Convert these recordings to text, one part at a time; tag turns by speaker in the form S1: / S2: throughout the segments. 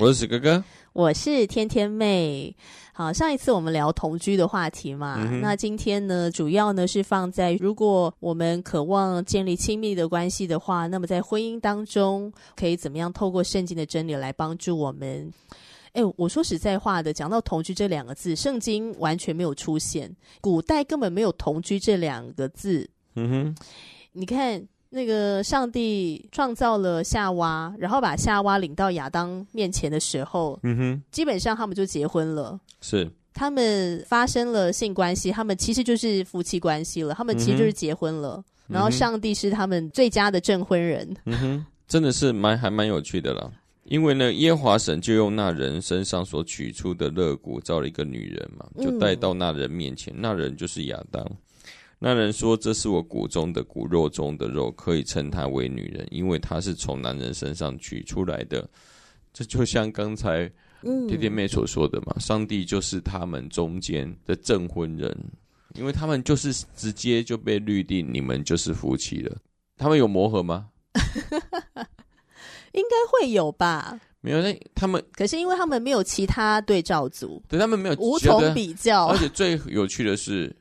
S1: 我是史哥哥，
S2: 我是天天妹。好，上一次我们聊同居的话题嘛，嗯、那今天呢，主要呢是放在如果我们渴望建立亲密的关系的话，那么在婚姻当中可以怎么样透过圣经的真理来帮助我们？哎，我说实在话的，讲到同居这两个字，圣经完全没有出现，古代根本没有同居这两个字。嗯哼，你看。那个上帝创造了夏娃，然后把夏娃领到亚当面前的时候，嗯哼，基本上他们就结婚了。
S1: 是，
S2: 他们发生了性关系，他们其实就是夫妻关系了。他们其实就是结婚了。嗯、然后上帝是他们最佳的证婚人。
S1: 嗯哼，真的是蛮还蛮有趣的啦。因为呢，耶和华神就用那人身上所取出的肋骨造了一个女人嘛，就带到那人面前。嗯、那人就是亚当。那人说：“这是我骨中的骨，肉中的肉，可以称她为女人，因为她是从男人身上取出来的。”这就像刚才天天妹所说的嘛，嗯、上帝就是他们中间的证婚人，因为他们就是直接就被律定你们就是夫妻了。他们有磨合吗？
S2: 应该会有吧。
S1: 没有，那他们
S2: 可是因为他们没有其他对照组，
S1: 对他们没有
S2: 无从比较，
S1: 而且最有趣的是。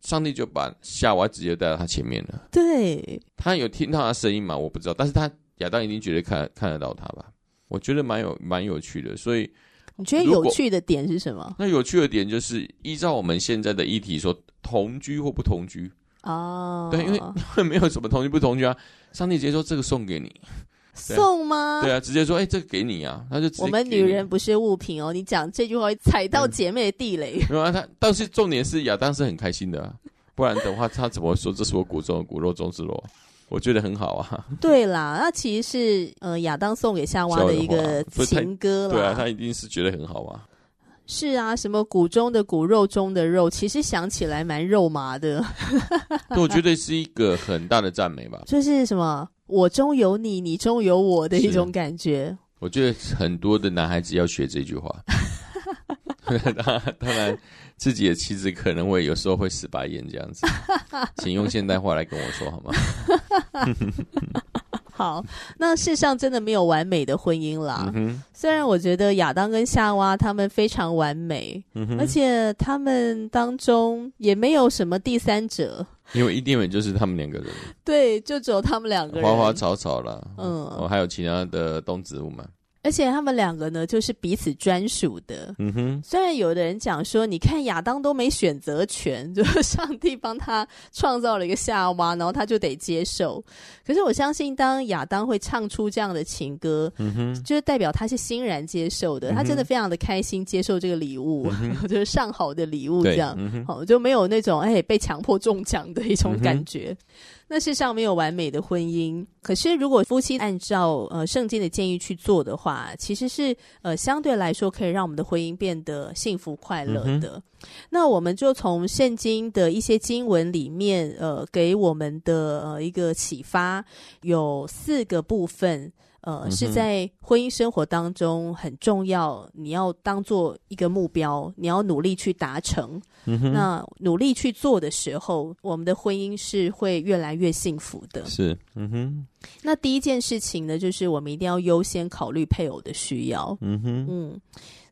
S1: 上帝就把夏娃直接带到他前面了。
S2: 对，
S1: 他有听到他声音吗？我不知道，但是他亚当一定觉得看看得到他吧？我觉得蛮有蛮有趣的。所以
S2: 你觉得有趣的点是什么？
S1: 那有趣的点就是依照我们现在的议题说，同居或不同居
S2: 哦。
S1: 对，因为因为 没有什么同居不同居啊。上帝直接说这个送给你。
S2: 送吗？
S1: 对啊，直接说，哎、欸，这个给你啊，他就直接。
S2: 我们女人不是物品哦，你讲这句话会踩到姐妹的地雷。
S1: 没有啊，他但是重点是亚当是很开心的、啊，不然的话他怎么说这是我骨中的骨肉中之肉？我觉得很好啊。
S2: 对啦，那其实是呃亚当送给夏娃的一个情歌啦。
S1: 对啊，他一定是觉得很好啊。
S2: 是啊，什么骨中的骨肉中的肉，其实想起来蛮肉麻的。
S1: 我觉得是一个很大的赞美吧。
S2: 就是什么？我中有你，你中有我的一种感觉。
S1: 我觉得很多的男孩子要学这句话。当然，自己的妻子可能会有时候会死白眼这样子，请用现代话来跟我说好吗？
S2: 好，那世上真的没有完美的婚姻啦。虽然我觉得亚当跟夏娃他们非常完美，而且他们当中也没有什么第三者。
S1: 因为伊甸园就是他们两个人，
S2: 对，就只有他们两个人，
S1: 花花草草啦，嗯，哦，还有其他的动植物嘛。
S2: 而且他们两个呢，就是彼此专属的。嗯哼，虽然有的人讲说，你看亚当都没选择权，就是 上帝帮他创造了一个夏娃，然后他就得接受。可是我相信，当亚当会唱出这样的情歌，嗯哼，就是代表他是欣然接受的，嗯，他真的非常的开心接受这个礼物，嗯，就是上好的礼物这样，嗯好，就没有那种哎被强迫中奖的一种感觉。嗯那世上没有完美的婚姻，可是如果夫妻按照呃圣经的建议去做的话，其实是呃相对来说可以让我们的婚姻变得幸福快乐的。嗯、那我们就从圣经的一些经文里面，呃，给我们的呃一个启发，有四个部分。呃，嗯、是在婚姻生活当中很重要，你要当做一个目标，你要努力去达成。嗯，那努力去做的时候，我们的婚姻是会越来越幸福的。
S1: 是，嗯哼。
S2: 那第一件事情呢，就是我们一定要优先考虑配偶的需要。嗯哼，嗯，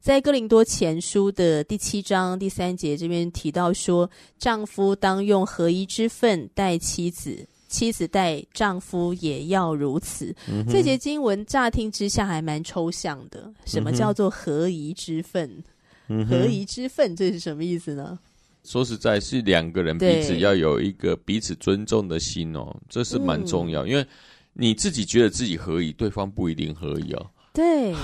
S2: 在哥林多前书的第七章第三节这边提到说，丈夫当用合一之分待妻子。妻子待丈夫也要如此。嗯、这节经文乍听之下还蛮抽象的。什么叫做合宜之分？嗯、合宜之分这是什么意思呢？
S1: 说实在，是两个人彼此要有一个彼此尊重的心哦，这是蛮重要。嗯、因为你自己觉得自己合宜，对方不一定合宜哦。
S2: 对，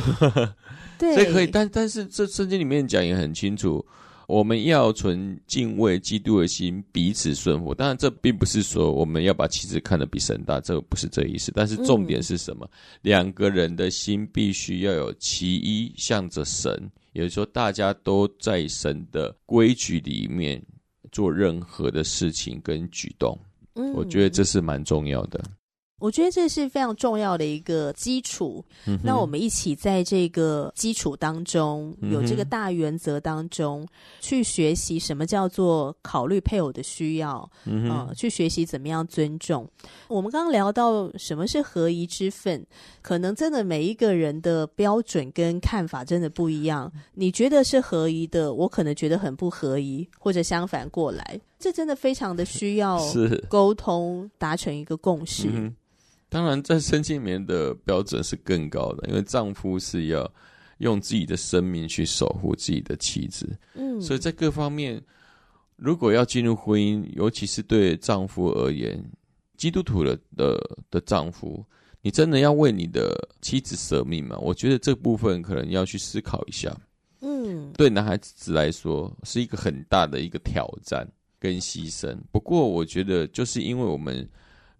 S2: 对，
S1: 所以可以，但但是这圣经里面讲也很清楚。我们要存敬畏基督的心，彼此顺服。当然，这并不是说我们要把妻子看得比神大，这个不是这意思。但是重点是什么？嗯、两个人的心必须要有其一向着神，也就是说，大家都在神的规矩里面做任何的事情跟举动。嗯，我觉得这是蛮重要的。
S2: 我觉得这是非常重要的一个基础。嗯、那我们一起在这个基础当中，有这个大原则当中，嗯、去学习什么叫做考虑配偶的需要，嗯、呃，去学习怎么样尊重。我们刚刚聊到什么是合宜之分，可能真的每一个人的标准跟看法真的不一样。你觉得是合宜的，我可能觉得很不合宜，或者相反过来，这真的非常的需要是沟通，达成一个共识。嗯
S1: 当然，在身心里面的标准是更高的，因为丈夫是要用自己的生命去守护自己的妻子。嗯，所以在各方面，如果要进入婚姻，尤其是对丈夫而言，基督徒的的的丈夫，你真的要为你的妻子舍命吗？我觉得这部分可能要去思考一下。嗯，对男孩子来说是一个很大的一个挑战跟牺牲。不过，我觉得就是因为我们。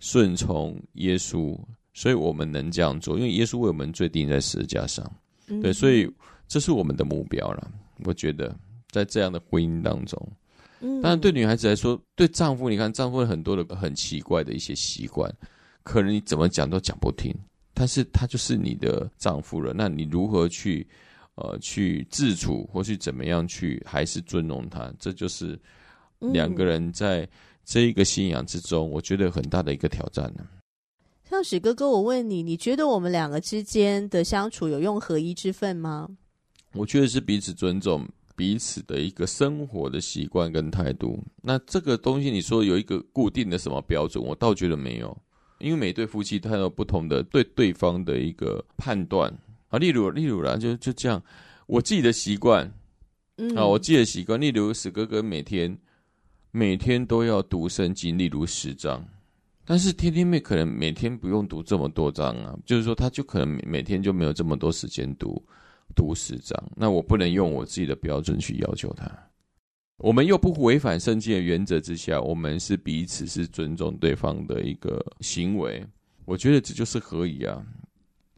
S1: 顺从耶稣，所以我们能这样做，因为耶稣为我们最定在十字架上，嗯、对，所以这是我们的目标了。我觉得在这样的婚姻当中，嗯，当然对女孩子来说，对丈夫，你看丈夫有很多的很奇怪的一些习惯，可能你怎么讲都讲不听，但是他就是你的丈夫了，那你如何去呃去自处，或是怎么样去还是尊重他？这就是两个人在。嗯这一个信仰之中，我觉得很大的一个挑战呢。
S2: 像史哥哥，我问你，你觉得我们两个之间的相处有用合一之分吗？
S1: 我觉得是彼此尊重彼此的一个生活的习惯跟态度。那这个东西，你说有一个固定的什么标准，我倒觉得没有，因为每对夫妻他有不同的对对方的一个判断啊。例如，例如啦，就就这样，我自己的习惯，嗯啊，我自己的习惯，例如史哥哥每天。每天都要读圣经，例如十章，但是天天妹可能每天不用读这么多章啊，就是说她就可能每天就没有这么多时间读读十章，那我不能用我自己的标准去要求她。我们又不违反圣经的原则之下，我们是彼此是尊重对方的一个行为，我觉得这就是合宜啊。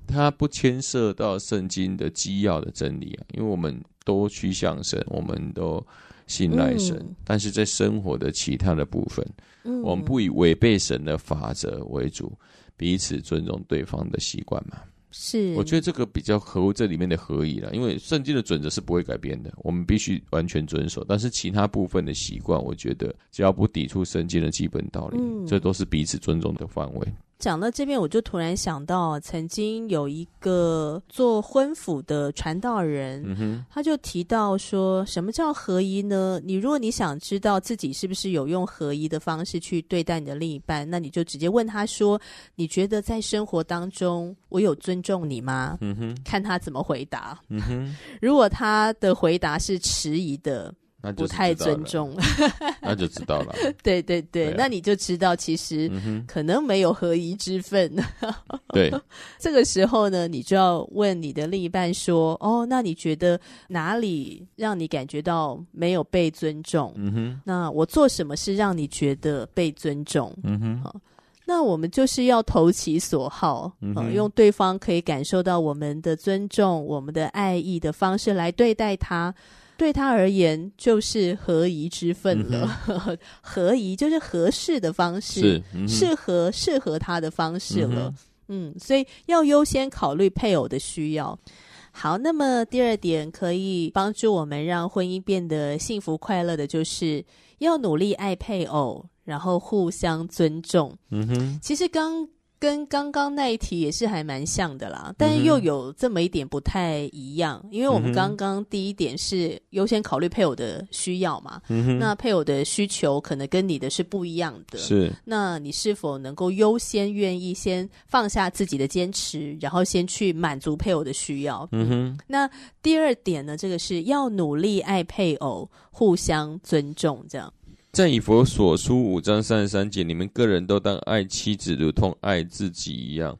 S1: 他不牵涉到圣经的基要的真理啊，因为我们都趋向神，我们都。信赖神，嗯、但是在生活的其他的部分，嗯、我们不以违背神的法则为主，彼此尊重对方的习惯嘛。
S2: 是，
S1: 我觉得这个比较合乎这里面的合宜了，因为圣经的准则是不会改变的，我们必须完全遵守。但是其他部分的习惯，我觉得只要不抵触圣经的基本道理，嗯、这都是彼此尊重的范围。
S2: 讲到这边，我就突然想到，曾经有一个做婚辅的传道人，嗯、他就提到说，什么叫合一呢？你如果你想知道自己是不是有用合一的方式去对待你的另一半，那你就直接问他说：“你觉得在生活当中，我有尊重你吗？”看他怎么回答。如果他的回答是迟疑的。不太尊重，
S1: 那就知道了。
S2: 对对对，对啊、那你就知道其实可能没有合宜之分。
S1: 对，
S2: 这个时候呢，你就要问你的另一半说：“哦，那你觉得哪里让你感觉到没有被尊重？嗯哼，那我做什么是让你觉得被尊重？嗯哼，好，那我们就是要投其所好，嗯哼，用对方可以感受到我们的尊重、我们的爱意的方式来对待他。”对他而言，就是合宜之分了。嗯、合宜就是合适的方式，嗯、适合适合他的方式了。嗯，嗯，所以要优先考虑配偶的需要。好，那么第二点可以帮助我们让婚姻变得幸福快乐的，就是要努力爱配偶，然后互相尊重。嗯哼，其实刚。跟刚刚那一题也是还蛮像的啦，但又有这么一点不太一样，因为我们刚刚第一点是优先考虑配偶的需要嘛，嗯、那配偶的需求可能跟你的是不一样的，
S1: 是，
S2: 那你是否能够优先愿意先放下自己的坚持，然后先去满足配偶的需要？嗯哼，那第二点呢，这个是要努力爱配偶，互相尊重，这样。
S1: 在以佛所书五章三十三节，你们个人都当爱妻子如同爱自己一样。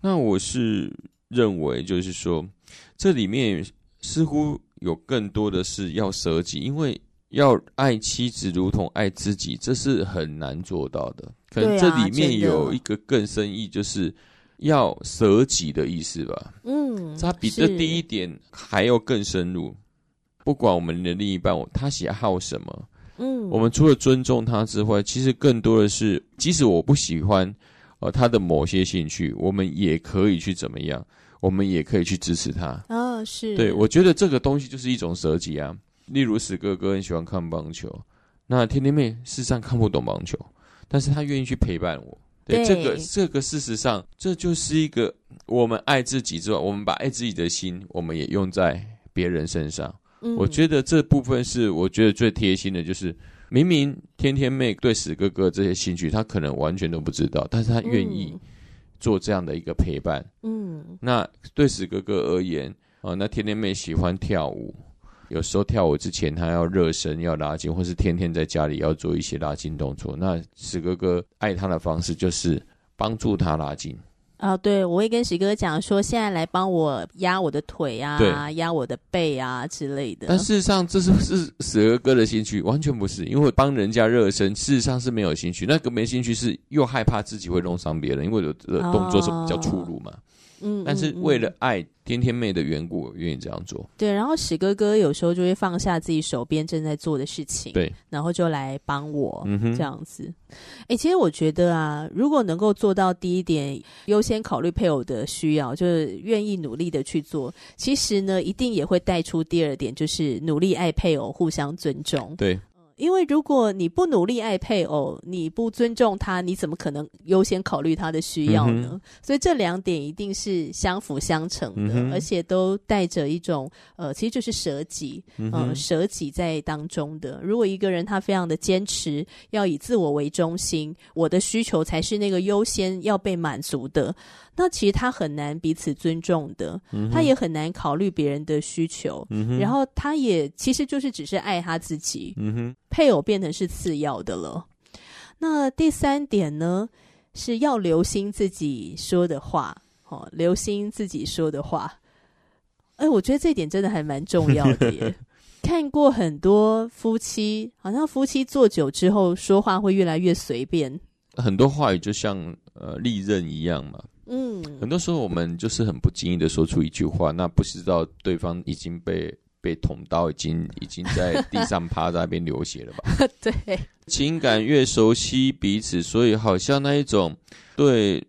S1: 那我是认为，就是说，这里面似乎有更多的是要舍己，因为要爱妻子如同爱自己，这是很难做到的。可能这里面有一个更深意，就是要舍己的意思吧。嗯，他比这第一点还要更深入。不管我们的另一半，他喜好什么，嗯，我们除了尊重他之外，其实更多的是，即使我不喜欢呃他的某些兴趣，我们也可以去怎么样，我们也可以去支持他。啊、哦，是，对，我觉得这个东西就是一种舍己啊。例如史哥哥很喜欢看棒球，那天天妹事实上看不懂棒球，但是他愿意去陪伴我。对，对这个这个事实上，这就是一个我们爱自己之外，我们把爱自己的心，我们也用在别人身上。我觉得这部分是我觉得最贴心的，就是明明天天妹对史哥哥这些兴趣，他可能完全都不知道，但是他愿意做这样的一个陪伴。嗯，那对史哥哥而言，啊，那天天妹喜欢跳舞，有时候跳舞之前他要热身，要拉筋，或是天天在家里要做一些拉筋动作。那史哥哥爱他的方式就是帮助他拉筋。
S2: 啊、哦，对，我会跟喜哥讲说，现在来帮我压我的腿啊，压我的背啊之类的。
S1: 但事实上，这是是蛇哥哥的兴趣，完全不是，因为帮人家热身，事实上是没有兴趣。那个没兴趣是又害怕自己会弄伤别人，因为有的动作是比较粗鲁嘛。哦嗯，但是为了爱天天妹的缘故，我愿意这样做。
S2: 对，然后史哥哥有时候就会放下自己手边正在做的事情，
S1: 对，
S2: 然后就来帮我，嗯哼，这样子。哎，其实我觉得啊，如果能够做到第一点，优先考虑配偶的需要，就是愿意努力的去做，其实呢，一定也会带出第二点，就是努力爱配偶，互相尊重。
S1: 对。
S2: 因为如果你不努力爱配偶，你不尊重他，你怎么可能优先考虑他的需要呢？嗯、所以这两点一定是相辅相成的，嗯、而且都带着一种呃，其实就是舍己，嗯、呃，舍己在当中的。如果一个人他非常的坚持要以自我为中心，我的需求才是那个优先要被满足的。那其实他很难彼此尊重的，嗯、他也很难考虑别人的需求，嗯、然后他也其实就是只是爱他自己，嗯、配偶变成是次要的了。那第三点呢，是要留心自己说的话，哦，留心自己说的话。哎，我觉得这点真的还蛮重要的耶。看过很多夫妻，好像夫妻做久之后，说话会越来越随便，
S1: 很多话语就像呃利刃一样嘛。嗯，很多时候我们就是很不经意的说出一句话，那不知道对方已经被被捅刀，已经已经在地上趴在那边流血了吧？
S2: 对，
S1: 情感越熟悉彼此，所以好像那一种对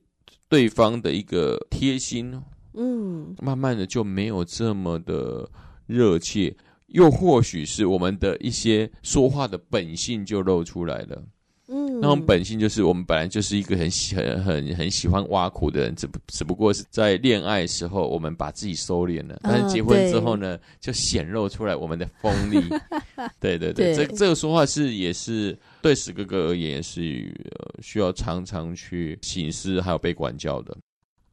S1: 对方的一个贴心，嗯，慢慢的就没有这么的热切，又或许是我们的一些说话的本性就露出来了。嗯，那种本性就是我们本来就是一个很喜很很很喜欢挖苦的人，只不只不过是在恋爱的时候我们把自己收敛了，但是结婚之后呢，嗯、就显露出来我们的锋利。对 对对，对这这个说话是也是对史哥哥而言也是、呃、需要常常去醒思，还有被管教的。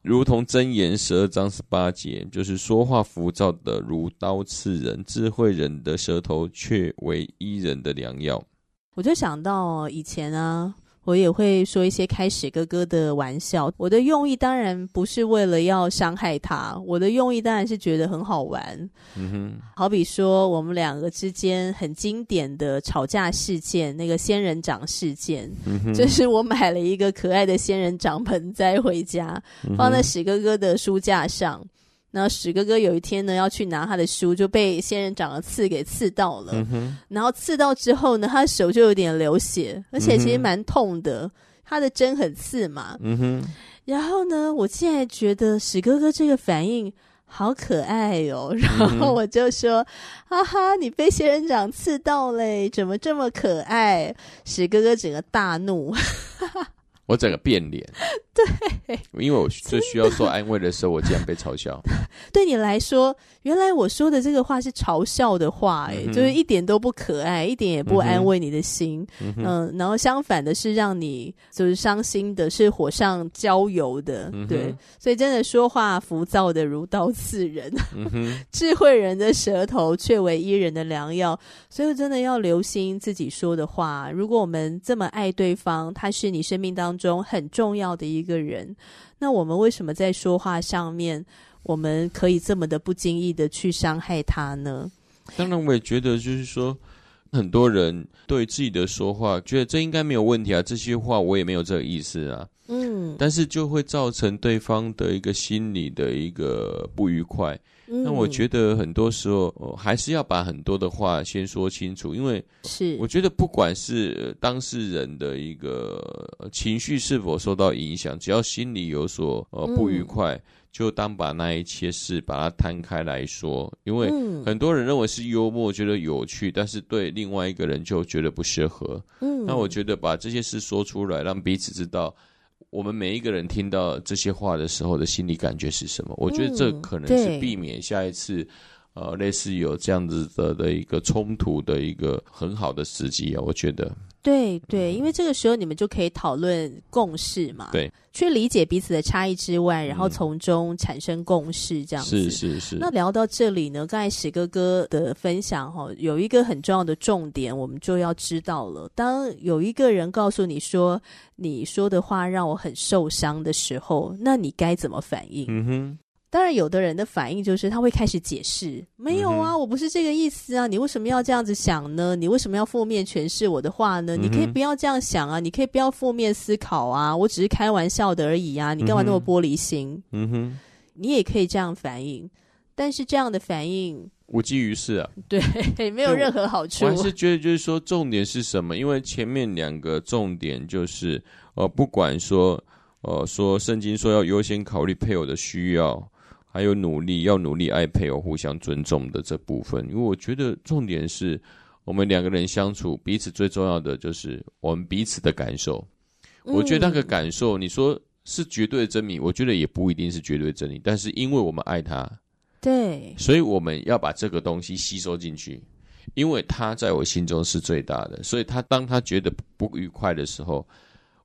S1: 如同箴言十二章十八节，就是说话浮躁的如刀刺人，智慧人的舌头却为医人的良药。
S2: 我就想到以前啊，我也会说一些开史哥哥的玩笑。我的用意当然不是为了要伤害他，我的用意当然是觉得很好玩。嗯哼，好比说我们两个之间很经典的吵架事件，那个仙人掌事件，就是我买了一个可爱的仙人掌盆栽回家，放在史哥哥的书架上。然后史哥哥有一天呢，要去拿他的书，就被仙人掌的刺给刺到了。嗯、然后刺到之后呢，他的手就有点流血，而且其实蛮痛的。嗯、他的针很刺嘛。嗯、哼然后呢，我现在觉得史哥哥这个反应好可爱哦。然后我就说：“哈哈，你被仙人掌刺到嘞，怎么这么可爱？”史哥哥整个大怒。
S1: 我整个变脸，
S2: 对，
S1: 因为我最需要说安慰的时候，我竟然被嘲笑。
S2: 对你来说，原来我说的这个话是嘲笑的话，哎，就是一点都不可爱，一点也不安慰你的心。嗯，然后相反的是让你就是伤心的，是火上浇油的。对，所以真的说话浮躁的如刀刺人，智慧人的舌头却为伊人的良药。所以真的要留心自己说的话。如果我们这么爱对方，他是你生命当中很重要的一个人，那我们为什么在说话上面，我们可以这么的不经意的去伤害他呢？
S1: 当然，我也觉得就是说，很多人对自己的说话觉得这应该没有问题啊，这些话我也没有这个意思啊。嗯，但是就会造成对方的一个心理的一个不愉快。嗯，那我觉得很多时候，呃，还是要把很多的话先说清楚，因为是。我觉得不管是当事人的一个情绪是否受到影响，只要心里有所呃不愉快。嗯就当把那一切事把它摊开来说，因为很多人认为是幽默，觉得有趣，但是对另外一个人就觉得不适合。嗯，那我觉得把这些事说出来，让彼此知道，我们每一个人听到这些话的时候的心理感觉是什么。我觉得这可能是避免下一次，呃，类似有这样子的的一个冲突的一个很好的时机啊。我觉得。
S2: 对对，因为这个时候你们就可以讨论共识嘛，
S1: 对，
S2: 去理解彼此的差异之外，然后从中产生共识，这样子。
S1: 是是是。
S2: 那聊到这里呢，刚才史哥哥的分享哈，有一个很重要的重点，我们就要知道了。当有一个人告诉你说你说的话让我很受伤的时候，那你该怎么反应？嗯哼。当然，有的人的反应就是他会开始解释：“没有啊，我不是这个意思啊，你为什么要这样子想呢？你为什么要负面诠释我的话呢？你可以不要这样想啊，你可以不要负面思考啊，我只是开玩笑的而已啊，你干嘛那么玻璃心？嗯哼，你也可以这样反应，但是这样的反应
S1: 无济于事啊，
S2: 对，没有任何好处。
S1: 我还是觉得，就是说，重点是什么？因为前面两个重点就是，呃，不管说，呃，说圣经说要优先考虑配偶的需要。还有努力要努力爱配偶，互相尊重的这部分，因为我觉得重点是我们两个人相处，彼此最重要的就是我们彼此的感受。我觉得那个感受，你说是绝对的真理，我觉得也不一定是绝对的真理。但是因为我们爱他，
S2: 对，
S1: 所以我们要把这个东西吸收进去，因为他在我心中是最大的。所以他当他觉得不愉快的时候，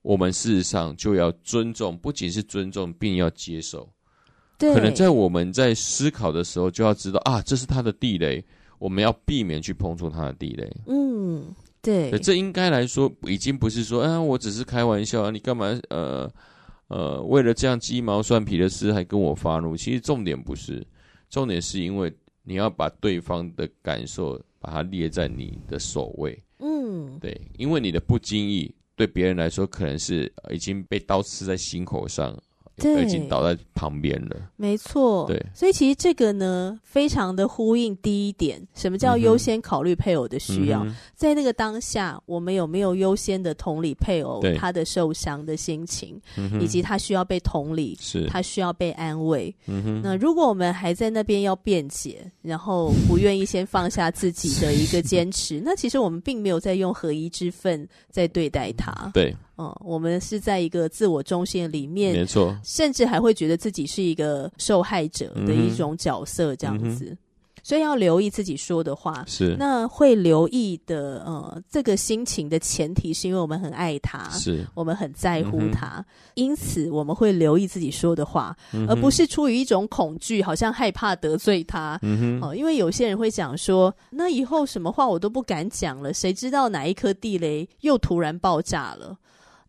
S1: 我们事实上就要尊重，不仅是尊重，并要接受。可能在我们在思考的时候，就要知道啊，这是他的地雷，我们要避免去碰触他的地雷。
S2: 嗯，对，
S1: 这应该来说已经不是说，啊，我只是开玩笑啊，你干嘛？呃呃，为了这样鸡毛蒜皮的事还跟我发怒？其实重点不是，重点是因为你要把对方的感受把它列在你的首位。嗯，对，因为你的不经意对别人来说，可能是已经被刀刺在心口上。对，已经倒在旁边了。
S2: 没错，对，所以其实这个呢，非常的呼应第一点，什么叫优先考虑配偶的需要？嗯、在那个当下，我们有没有优先的同理配偶他的受伤的心情，以及他需要被同理，是他需要被安慰。那如果我们还在那边要辩解，然后不愿意先放下自己的一个坚持，那其实我们并没有在用合一之分在对待他。
S1: 对。
S2: 嗯，我们是在一个自我中心里面，
S1: 没错，
S2: 甚至还会觉得自己是一个受害者的一种角色，这样子。嗯所以要留意自己说的话，
S1: 是那
S2: 会留意的。呃，这个心情的前提是因为我们很爱他，
S1: 是
S2: 我们很在乎他，嗯、因此我们会留意自己说的话，嗯、而不是出于一种恐惧，好像害怕得罪他。嗯哼，哦，因为有些人会讲说，那以后什么话我都不敢讲了，谁知道哪一颗地雷又突然爆炸了？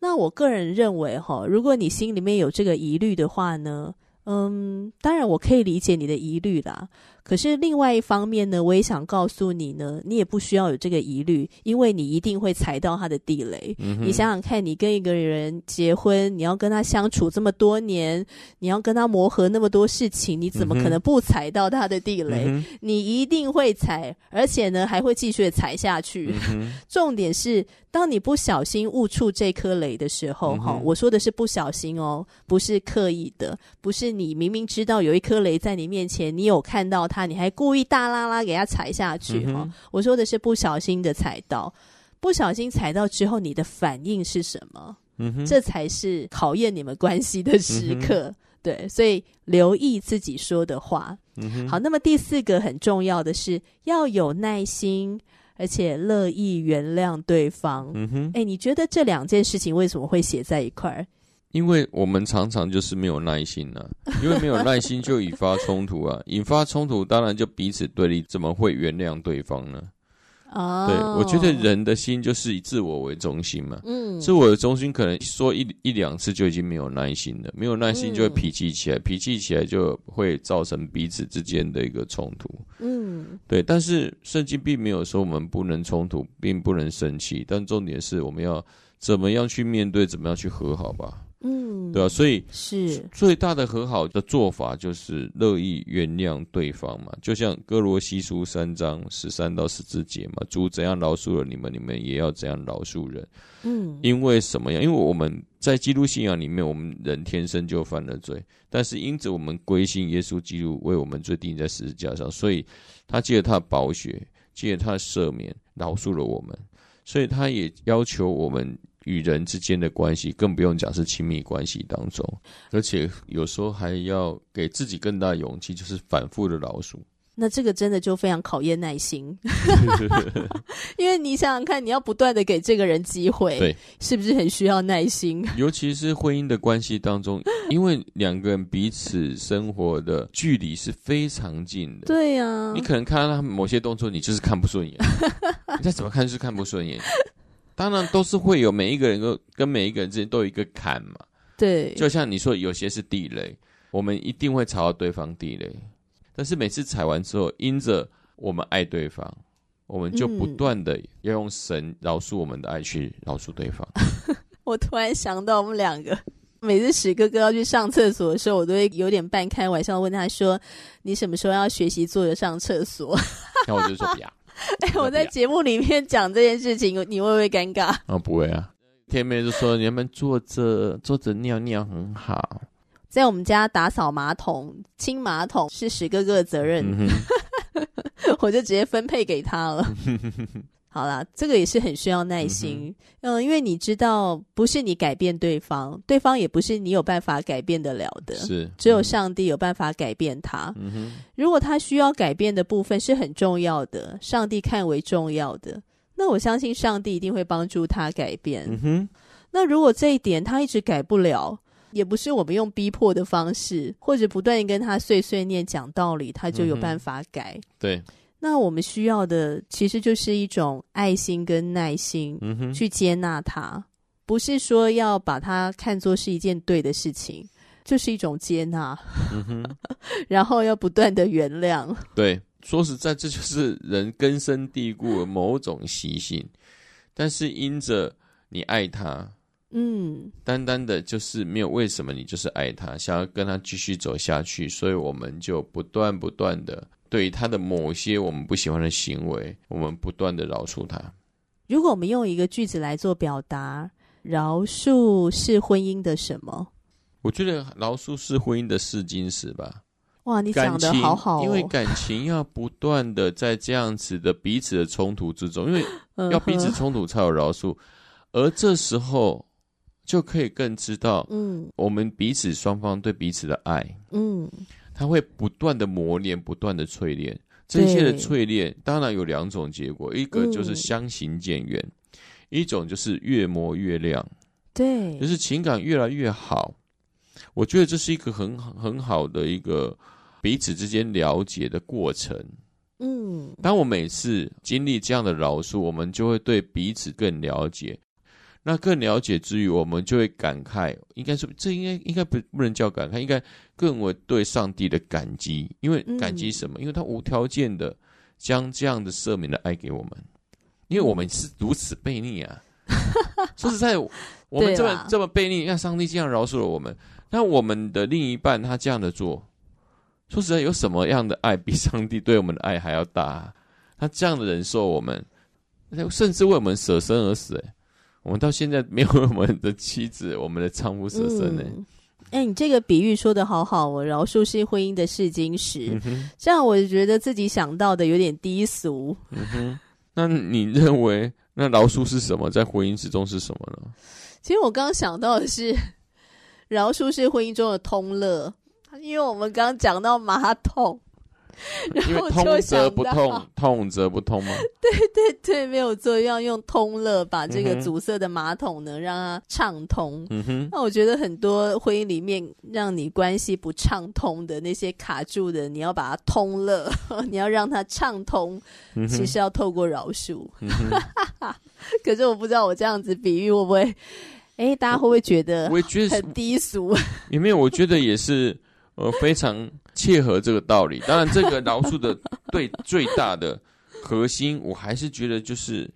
S2: 那我个人认为，哈，如果你心里面有这个疑虑的话呢，嗯，当然我可以理解你的疑虑啦。可是另外一方面呢，我也想告诉你呢，你也不需要有这个疑虑，因为你一定会踩到他的地雷。嗯、你想想看，你跟一个人结婚，你要跟他相处这么多年，你要跟他磨合那么多事情，你怎么可能不踩到他的地雷？嗯、你一定会踩，而且呢还会继续踩下去。嗯、重点是，当你不小心误触这颗雷的时候，哈、我说的是不小心哦，不是刻意的，不是你明明知道有一颗雷在你面前，你有看到。他，你还故意大拉拉给他踩下去哈？我说的是不小心的踩到，不小心踩到之后，你的反应是什么？嗯哼，这才是考验你们关系的时刻。嗯、对，所以留意自己说的话。嗯，好，那么第四个很重要的是要有耐心，而且乐意原谅对方。嗯哼，哎，你觉得这两件事情为什么会写在一块儿？
S1: 因为我们常常就是没有耐心啊，因为没有耐心就引发冲突啊，引发冲突当然就彼此对立，怎么会原谅对方呢？
S2: 哦，
S1: 对，我觉得人的心就是以自我为中心嘛。
S2: 嗯，
S1: 自我的中心可能说一一两次就已经没有耐心了，没有耐心就会脾气起来，嗯、脾气起来就会造成彼此之间的一个冲突。
S2: 嗯，
S1: 对。但是圣经并没有说我们不能冲突，并不能生气，但重点是我们要怎么样去面对，怎么样去和好吧。
S2: 嗯，
S1: 对啊，所以
S2: 是
S1: 最大的和好的做法就是乐意原谅对方嘛，就像哥罗西书三章十三到十四节嘛，主怎样饶恕了你们，你们也要怎样饶恕人。
S2: 嗯，
S1: 因为什么样？因为我们在基督信仰里面，我们人天生就犯了罪，但是因着我们归信耶稣基督为我们罪定在十字架上，所以他借着他的宝血，借着他的赦免，饶恕了我们，所以他也要求我们。与人之间的关系，更不用讲是亲密关系当中，而且有时候还要给自己更大的勇气，就是反复的老鼠。
S2: 那这个真的就非常考验耐心，因为你想想看，你要不断的给这个人机会，
S1: 对，
S2: 是不是很需要耐心？
S1: 尤其是婚姻的关系当中，因为两个人彼此生活的距离是非常近的，
S2: 对呀、啊，
S1: 你可能看到他某些动作，你就是看不顺眼，你再怎么看就是看不顺眼。当然都是会有每一个人都跟每一个人之间都有一个坎嘛，
S2: 对，
S1: 就像你说有些是地雷，我们一定会踩到对方地雷，但是每次踩完之后，因着我们爱对方，我们就不断的要用神饶恕我们的爱去饶恕对方。
S2: 我突然想到，我们两个每次史哥哥要去上厕所的时候，我都会有点半开玩笑问他说：“你什么时候要学习坐着上厕所？”
S1: 那我就说 不要。
S2: 哎、欸，我在节目里面讲这件事情，你会不会尴尬？
S1: 哦，不会啊。天妹就说：“你们坐着坐着尿尿很好。”
S2: 在我们家打扫马桶、清马桶是史哥哥的责任，嗯、我就直接分配给他了。好啦，这个也是很需要耐心，嗯，嗯，因为你知道，不是你改变对方，对方也不是你有办法改变得了的，
S1: 是
S2: 只有上帝有办法改变他。
S1: 嗯哼，
S2: 如果他需要改变的部分是很重要的，上帝看为重要的，那我相信上帝一定会帮助他改变。
S1: 嗯哼，
S2: 那如果这一点他一直改不了，也不是我们用逼迫的方式，或者不断跟他碎碎念讲道理，他就有办法改。
S1: 嗯、对。
S2: 那我们需要的其实就是一种爱心跟耐心，去接纳他，嗯、不是说要把它看作是一件对的事情，就是一种接纳，
S1: 嗯、
S2: 然后要不断的原谅。
S1: 对，说实在，这就是人根深蒂固的某种习性，但是因着你爱他，
S2: 嗯，
S1: 单单的就是没有为什么，你就是爱他，想要跟他继续走下去，所以我们就不断不断的。对他的某些我们不喜欢的行为，我们不断的饶恕他。
S2: 如果我们用一个句子来做表达，饶恕是婚姻的什么？
S1: 我觉得饶恕是婚姻的试金石吧。
S2: 哇，你讲的好好哦。
S1: 因为感情要不断的在这样子的彼此的冲突之中，因为 要彼此冲突才有饶恕，而这时候就可以更知道，嗯，我们彼此双方对彼此的爱，
S2: 嗯。
S1: 他会不断的磨练，不断的淬炼。这些的淬炼，当然有两种结果，一个就是相行渐远，嗯，一种就是越磨越亮。
S2: 对，
S1: 就是情感越来越好。我觉得这是一个很很好的一个彼此之间了解的过程。
S2: 嗯，
S1: 当我每次经历这样的饶恕，我们就会对彼此更了解。那更了解之余，我们就会感慨，应该是这应该应该不不能叫感慨，应该更为对上帝的感激，因为感激什么？嗯、因为他无条件的将这样的赦免的爱给我们，因为我们是如此悖逆啊！说实在，我们这么这么悖逆，让上帝这样饶恕了我们，那我们的另一半他这样的做，说实在，有什么样的爱比上帝对我们的爱还要大？他这样的忍受我们，甚至为我们舍身而死，欸，我们到现在没有我们的妻子，我们的丈夫舍身呢。
S2: 哎、你这个比喻说的好好哦，饶恕是婚姻的试金石，嗯。这样我就觉得自己想到的有点低俗。
S1: 嗯哼，那你认为那饶恕是什么？在婚姻之中是什么呢？
S2: 其实我刚刚想到的是，饶恕是婚姻中的通乐，因为我们刚刚讲到马桶，
S1: 因为通则不痛，痛则不通吗？
S2: 对对对，没有错，要用通乐把这个阻塞的马桶呢，让它畅通。嗯哼，那我觉得很多婚姻里面让你关系不畅通的那些卡住的，你要把它通乐，你要让它畅通，其实要透过饶恕。嗯、可是我不知道我这样子比喻会不会，哎，大家会不会觉得？我觉得很低俗。
S1: 有没有我觉得也是。呃，非常切合这个道理。当然，这个饶恕的对最大的核心，我还是觉得就是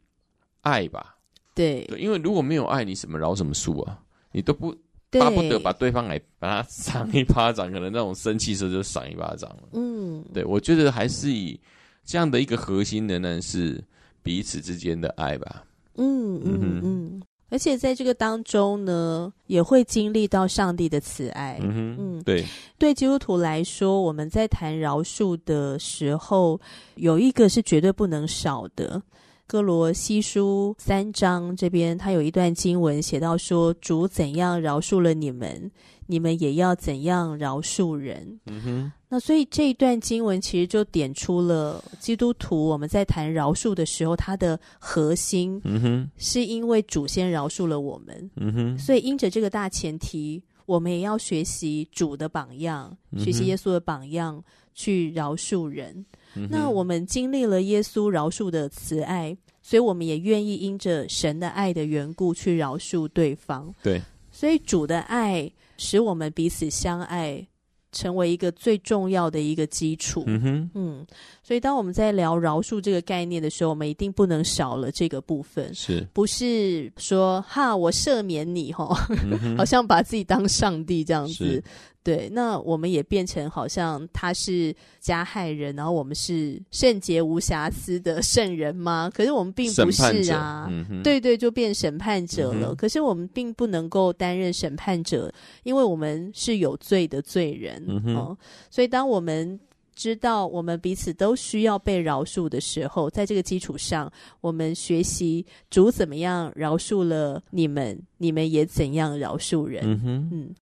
S1: 爱吧。
S2: 对，
S1: 对，因为如果没有爱，你什么饶什么恕啊？你都不巴不得把对方来把他 赏一巴掌，可能那种生气时候就赏一巴掌了。嗯，对，我觉得还是以这样的一个核心仍然，是彼此之间的爱吧。
S2: 嗯嗯嗯。嗯而且在这个当中呢，也会经历到上帝的慈爱。嗯哼，嗯，
S1: 对，
S2: 对基督徒来说，我们在谈饶恕的时候，有一个是绝对不能少的。哥罗西书三章这边，他有一段经文写到说：“主怎样饶恕了你们，你们也要怎样饶恕人。”嗯哼。那所以这一段经文其实就点出了基督徒我们在谈饶恕的时候，它的核心，嗯哼，是因为主先饶恕了我们。嗯哼。所以因着这个大前提，我们也要学习主的榜样，学习耶稣的榜样，去饶恕人。那我们经历了耶稣饶恕的慈爱，所以我们也愿意因着神的爱的缘故去饶恕对方。
S1: 对，
S2: 所以主的爱使我们彼此相爱，成为一个最重要的一个基础。嗯哼，嗯，所以当我们在聊饶恕这个概念的时候，我们一定不能少了这个部分。
S1: 是，
S2: 不是说哈我赦免你齁，好像把自己当上帝这样子。对，那我们也变成好像他是加害人，然后我们是圣洁无瑕疵的圣人吗？可是我们并不是啊。嗯、对对，就变审判者了。嗯、可是我们并不能够担任审判者，因为我们是有罪的罪人。嗯所以当我们知道我们彼此都需要被饶恕的时候，在这个基础上，我们学习主怎么样饶恕了你们，你们也怎样饶恕人。嗯哼，嗯。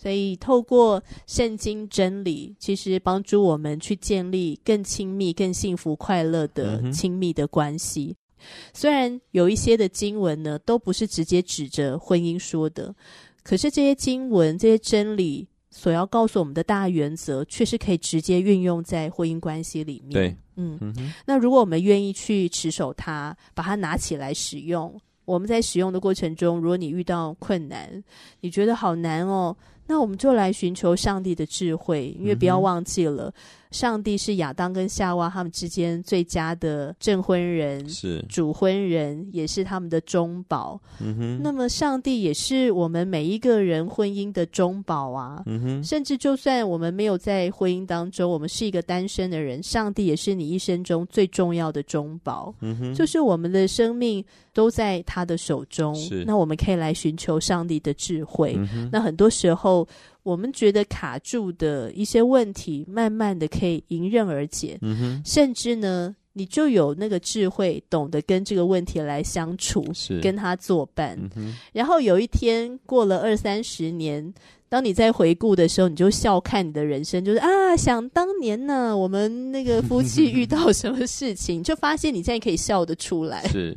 S2: 所以，透过圣经真理，其实帮助我们去建立更亲密、更幸福、快乐的亲密的关系。嗯、虽然有一些的经文呢，都不是直接指着婚姻说的，可是这些经文、这些真理所要告诉我们的大原则，却是可以直接运用在婚姻关系里面。
S1: 对，
S2: 嗯，嗯，那如果我们愿意去持守它，把它拿起来使用，我们在使用的过程中，如果你遇到困难，你觉得好难哦。那我们就来寻求上帝的智慧，因为不要忘记了。嗯上帝是亚当跟夏娃他们之间最佳的证婚人，是主婚人，也是他们的中保。嗯哼。那么，上帝也是我们每一个人婚姻的中保啊。嗯哼。甚至就算我们没有在婚姻当中，我们是一个单身的人，上帝也是你一生中最重要的中保。嗯哼。就是我们的生命都在他的手中。是。那我们可以来寻求上帝的智慧。嗯。那很多时候。我们觉得卡住的一些问题，慢慢的可以迎刃而解，嗯哼，甚至呢，你就有那个智慧，懂得跟这个问题来相处，是。跟他作伴。嗯，然后有一天过了二三十年，当你在回顾的时候，你就笑看你的人生，就是啊，想当年呢，我们那个夫妻遇到什么事情，就发现你现在可以笑得出来。
S1: 是，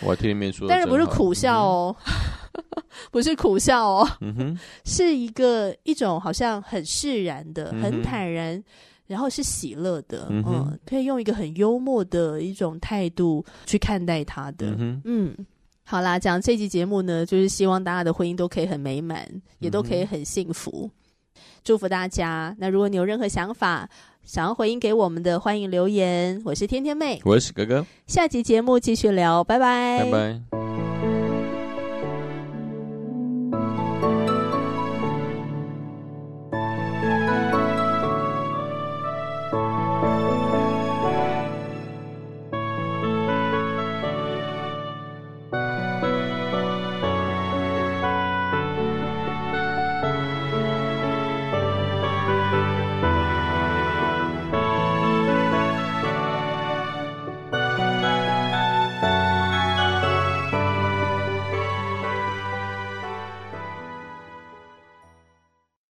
S1: 我听你面说，
S2: 但是不是苦笑哦。嗯 不是苦笑哦，嗯哼，是一个一种好像很释然的、嗯、很坦然，然后是喜乐的，嗯，嗯，可以用一个很幽默的一种态度去看待他的，嗯，嗯，好啦，讲这集节目呢，就是希望大家的婚姻都可以很美满，也都可以很幸福，祝福大家。那如果你有任何想法，想要回应给我们的，欢迎留言。我是天天妹，
S1: 我是哥哥，
S2: 下集节目继续聊，拜拜，
S1: 拜拜。